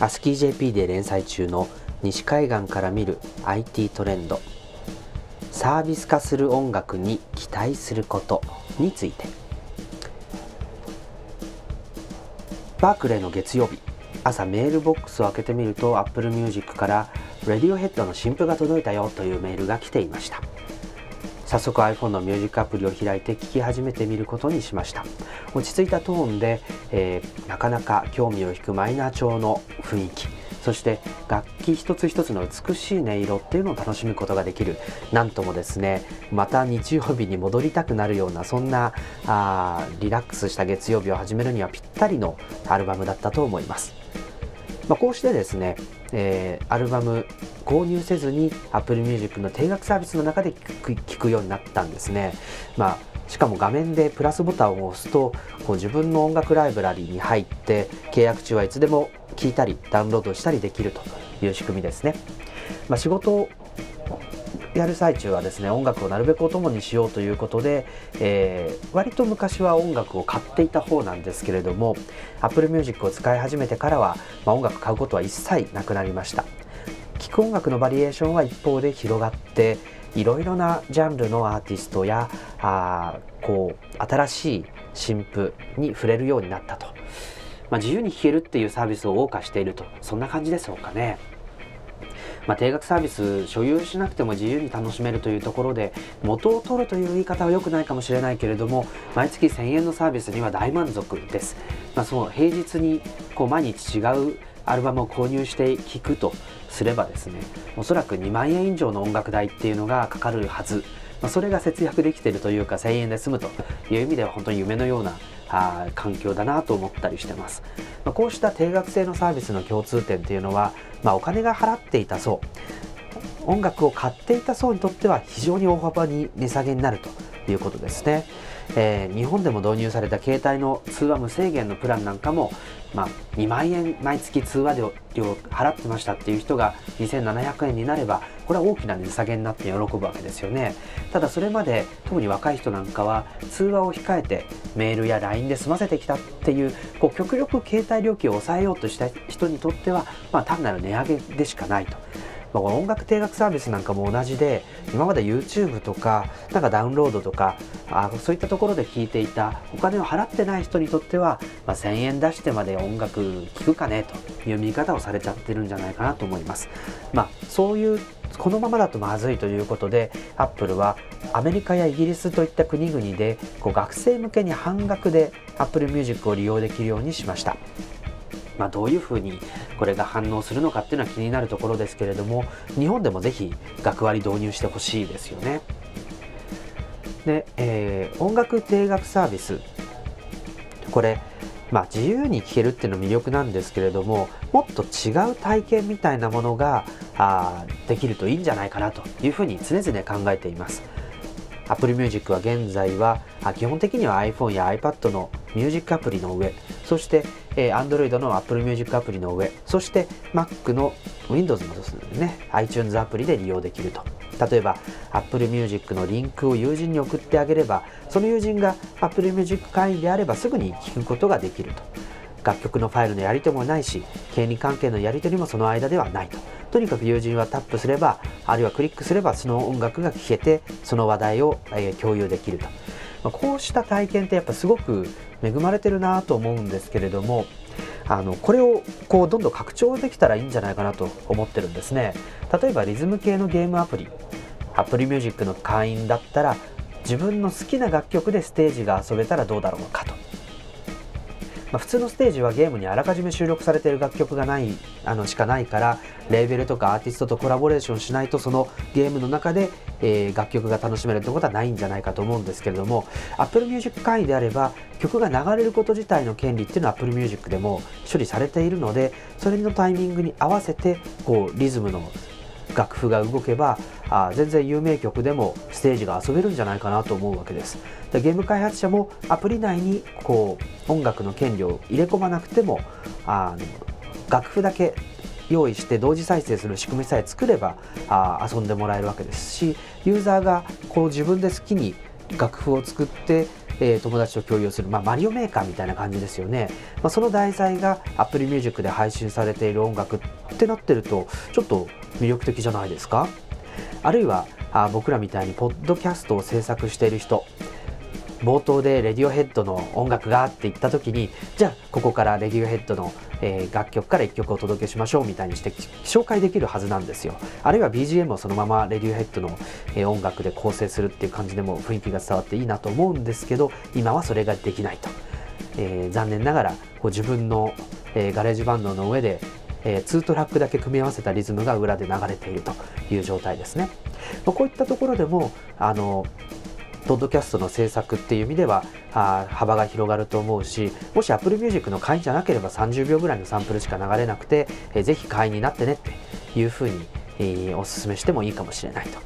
アスキー JP で連載中の西海岸から見る IT トレンド。サービス化する音楽に期待することについて。バークレーの月曜日。朝メールボックスを開けてみると Apple Music から「Radiohead の新譜が届いたよ」というメールが来ていました。早速 iPhone のミュージックアプリを開いて聴き始めてみることにしました。落ち着いたトーンで、えー、なかなか興味を引くマイナー調の雰囲気。そして楽器一つ一つの美しい音色っていうのを楽しむことができる。なんともですねまた日曜日に戻りたくなるようなそんなあリラックスした月曜日を始めるにはぴったりのアルバムだったと思います、まあ、こうしてですね、えー、アルバム購入せずに Apple Music の定額サービスの中で聞くようになったんですね。まあしかも画面でプラスボタンを押すとこう自分の音楽ライブラリに入って契約中はいつでも聴いたりダウンロードしたりできるという仕組みですね。まあ、仕事やる最中はですね音楽をなるべくお供にしようということで、えー、割と昔は音楽を買っていた方なんですけれども Apple Music を使い始めてからは、まあ、音楽買うことは一切なくなりました聴く音楽のバリエーションは一方で広がっていろいろなジャンルのアーティストやあこう新しい新譜に触れるようになったと、まあ、自由に聴けるっていうサービスを謳歌しているとそんな感じでしょうかね。まあ、定額サービス所有しなくても自由に楽しめるというところで元を取るという言い方は良くないかもしれないけれども毎月1000円のサービスには大満足です、まあ、その平日にこう毎日違うアルバムを購入して聴くとすればですねおそらく2万円以上の音楽代っていうのがかかるはず、まあ、それが節約できているというか1000円で済むという意味では本当に夢のようなあ環境だなと思ったりしてます、まあ、こうした定額制のサービスの共通点っていうのは、まあ、お金が払っていた層音楽を買っていた層にとっては非常に大幅に値下げになるということですね。えー、日本でも導入された携帯の通話無制限のプランなんかも、まあ、2万円毎月通話料払ってましたっていう人が2700円になればこれは大きな値下げになって喜ぶわけですよねただそれまで特に若い人なんかは通話を控えてメールや LINE で済ませてきたっていうこう極力携帯料金を抑えようとした人にとっては、まあ、単なる値上げでしかないと。まあ、音楽定額サービスなんかも同じで今まで YouTube とかなんかダウンロードとかあそういったところで聞いていたお金を払ってない人にとっては、まあ、1000円出してまで音楽聴くかねという見方をされちゃってるんじゃないかなと思います。まあ、そういうこのままだとまずいということでアップルはアメリカやイギリスといった国々でこう学生向けに半額で Apple Music を利用できるようにしました。まあ、どういうふうにこれが反応するのかっていうのは気になるところですけれども日本でもぜひ学割導入してほしいですよね。で、えー、音楽定額サービスこれまあ、自由に聴けるっていうの魅力なんですけれどももっと違う体験みたいなものがあできるといいんじゃないかなというふうに常々考えています。Apple Music は現在は基本的には iPhone や iPad のミュージックアプリの上そして、えー、Android の Apple Music アプリの上そして Mac の Windows のね。iTunes アプリで利用できると。例えば Apple Music のリンクを友人に送ってあげればその友人が Apple Music 会員であればすぐに聴くことができると。楽曲のファイルのやり取りもないし権利関係のやり取りもその間ではないと。とにかく友人はタップすればあるいはクリックすればその音楽が聴けてその話題を、えー、共有できると、まあ、こうした体験ってやっぱすごく恵まれてるなと思うんですけれどもあのこれをこうどんどん拡張できたらいいんじゃないかなと思ってるんですね。例えばリズム系のゲームアプリアプリミュージックの会員だったら自分の好きな楽曲でステージが遊べたらどうだろうかと。まあ、普通のステージはゲームにあらかじめ収録されている楽曲がないあのしかないからレーベルとかアーティストとコラボレーションしないとそのゲームの中で、えー、楽曲が楽しめるってことはないんじゃないかと思うんですけれども Apple Music 会員であれば曲が流れること自体の権利っていうのは Apple Music でも処理されているのでそれのタイミングに合わせてこうリズムの楽譜が動けばあ全然有名曲でもステージが遊べるんじゃないかなと思うわけです。でゲーム開発者もアプリ内にこう音楽の権利を入れ込まなくてもあの楽譜だけ用意して同時再生する仕組みさえ作ればあ遊んでもらえるわけです。しユーザーがこう自分で好きに楽譜を作ってえー、友達と共有する、まあ、マリオメーカーみたいな感じですよね、まあ、その題材が Apple Music で配信されている音楽ってなってるとちょっと魅力的じゃないですか？あるいはあ僕らみたいにポッドキャストを制作している人冒頭でレディオヘッドの音楽がって言った時にじゃあここからレディオヘッドの、えー、楽曲から1曲お届けしましょうみたいにして紹介できるはずなんですよ。あるいは BGM をそのままレディオヘッドの、えー、音楽で構成するっていう感じでも雰囲気が伝わっていいなと思うんですけど今はそれができないと、えー、残念ながらこう自分の、え GarageBand の上でえー、2トラックだけ組み合わせたリズムが裏で流れているという状態ですね。まあ、こういったところでもあのポッドキャストの制作っていう意味ではあ幅が広がると思うしもし Apple Music の会員じゃなければ30秒ぐらいのサンプルしか流れなくて、えー、ぜひ会員になってねっていうふうに、えー、お勧めしてもいいかもしれないと。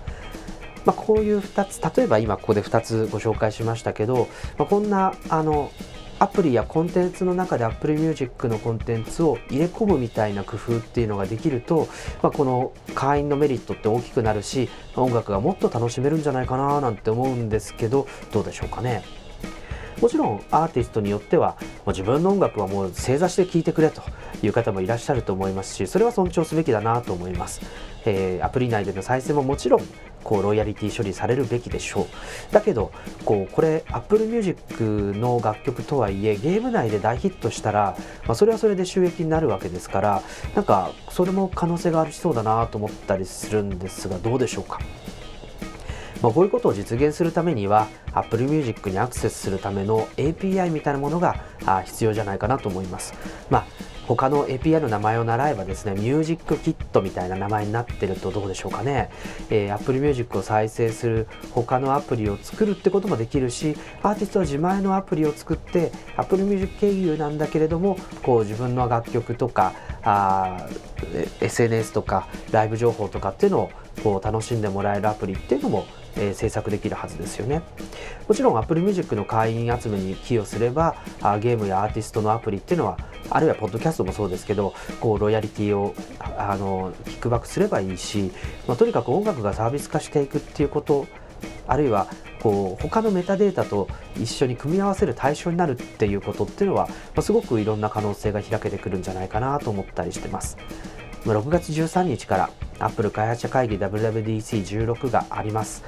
まあ、こういう2つ例えば今ここで2つご紹介しましたけど、まあ、こんなあのアプリやコンテンツの中で Apple Music のコンテンツを入れ込むみたいな工夫っていうのができると、まあ、この会員のメリットって大きくなるし音楽がもっと楽しめるんじゃないかななんて思うんですけどどうでしょうかね？もちろんアーティストによってはもう自分の音楽はもう正座して聴いてくれという方もいらっしゃると思いますしそれは尊重すべきだなと思います、えー、アプリ内での再生ももちろんこうロイヤリティ処理されるべきでしょう。だけどこうこれ Apple Music の楽曲とはいえゲーム内で大ヒットしたら、まあ、それはそれで収益になるわけですからなんかそれも可能性がありそうだなと思ったりするんですがどうでしょうか？まあ、こういうことを実現するためには Apple Music にアクセスするための API みたいなものが必要じゃないかなと思います。まあ他の API の名前を習えばですね、ミュージックキットみたいな名前になってるとどうでしょうかね。えー、Apple Music を再生する他のアプリを作るってこともできるし、アーティストは自前のアプリを作って、Apple Music 経由なんだけれども、こう自分の楽曲とか、あ SNS とかライブ情報とかっていうのをこう楽しんでもらえるアプリっていうのもえー、制作できるはずですよね。もちろん Apple Music の会員集めに寄与すればあゲームやアーティストのアプリっていうのはあるいはポッドキャストもそうですけどこうロイヤリティをあのキックバックすればいいし、まあ、とにかく音楽がサービス化していくっていうことあるいはこう他のメタデータと一緒に組み合わせる対象になるっていうことっていうのは、まあ、すごくいろんな可能性が開けてくるんじゃないかなと思ったりしてます。6月13日から Apple 開発者会議 WWDC16 があります、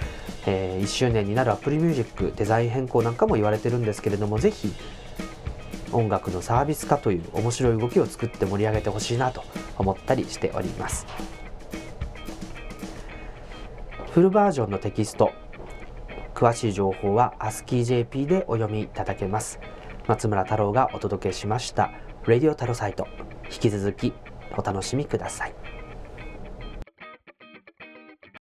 えー、1周年になる Apple Music デザイン変更なんかも言われてるんですけれどもぜひ音楽のサービス化という面白い動きを作って盛り上げてほしいなと思ったりしておりますフルバージョンのテキスト詳しい情報は ASCIIJP でお読みいただけます。松村太郎がお届けしました「ラディオタロサイト」引き続きお楽しみください。